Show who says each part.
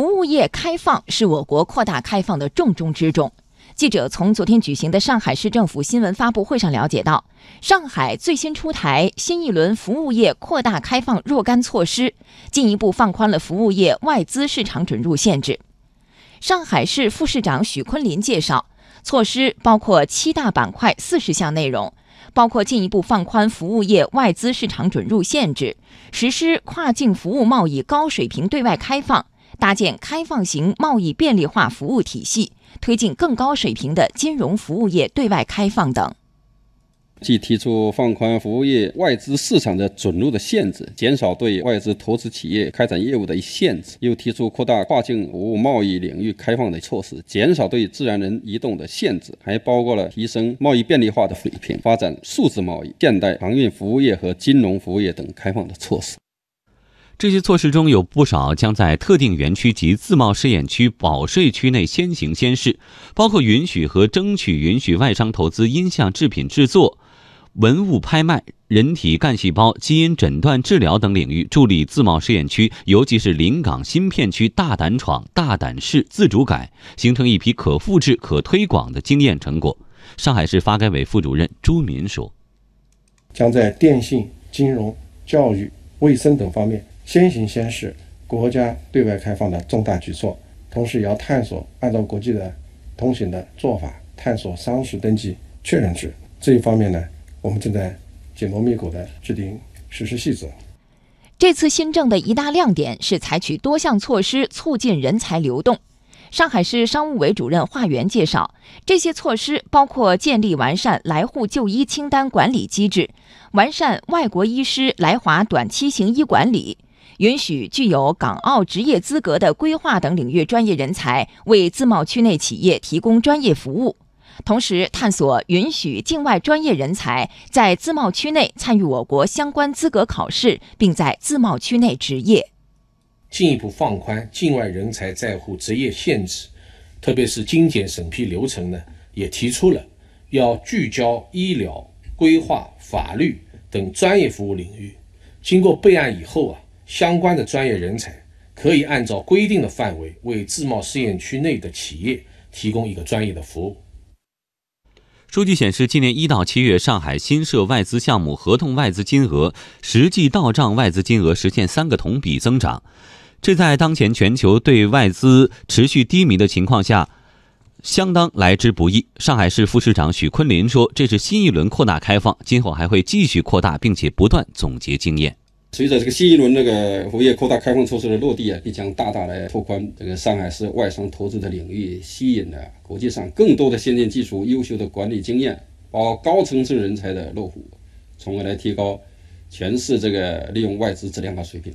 Speaker 1: 服务业开放是我国扩大开放的重中之重。记者从昨天举行的上海市政府新闻发布会上了解到，上海最新出台新一轮服务业扩大开放若干措施，进一步放宽了服务业外资市场准入限制。上海市副市长许昆林介绍，措施包括七大板块、四十项内容，包括进一步放宽服务业外资市场准入限制，实施跨境服务贸易高水平对外开放，搭建开放型贸易便利化服务体系。推进更高水平的金融服务业对外开放等，
Speaker 2: 既提出放宽服务业外资市场的准入的限制，减少对外资投资企业开展业务的一限制，又提出扩大跨境服务贸易领域开放的措施，减少对自然人移动的限制，还包括了提升贸易便利化的水平，发展数字贸易、现代航运服务业和金融服务业等开放的措施。
Speaker 3: 这些措施中有不少将在特定园区及自贸试验区保税区内先行先试，包括允许和争取允许外商投资音像制品制作、文物拍卖、人体干细胞基因诊断治疗等领域，助力自贸试验区，尤其是临港新片区大胆闯、大胆试、自主改，形成一批可复制、可推广的经验成果。上海市发改委副主任朱民说：“
Speaker 4: 将在电信、金融、教育、卫生等方面。”先行先试国家对外开放的重大举措，同时也要探索按照国际的通行的做法，探索商事登记确认制这一方面呢，我们正在紧锣密鼓地制定实施细则。
Speaker 1: 这次新政的一大亮点是采取多项措施促进人才流动。上海市商务委主任华源介绍，这些措施包括建立完善来沪就医清单管理机制，完善外国医师来华短期行医管理。允许具有港澳执业资格的规划等领域专业人才为自贸区内企业提供专业服务，同时探索允许境外专业人才在自贸区内参与我国相关资格考试，并在自贸区内执业。
Speaker 5: 进一步放宽境外人才在沪执业限制，特别是精简审批流程呢，也提出了要聚焦医疗、规划、法律等专业服务领域，经过备案以后啊。相关的专业人才可以按照规定的范围为自贸试验区内的企业提供一个专业的服务。
Speaker 3: 数据显示，今年一到七月，上海新设外资项目合同外资金额、实际到账外资金额实现三个同比增长，这在当前全球对外资持续低迷的情况下，相当来之不易。上海市副市长许昆林说：“这是新一轮扩大开放，今后还会继续扩大，并且不断总结经验。”
Speaker 2: 随着这个新一轮那个服务业扩大开放措施的落地啊，必将大大的拓宽这个上海市外商投资的领域，吸引了国际上更多的先进技术、优秀的管理经验，包高层次人才的落户，从而来提高全市这个利用外资质量和水平。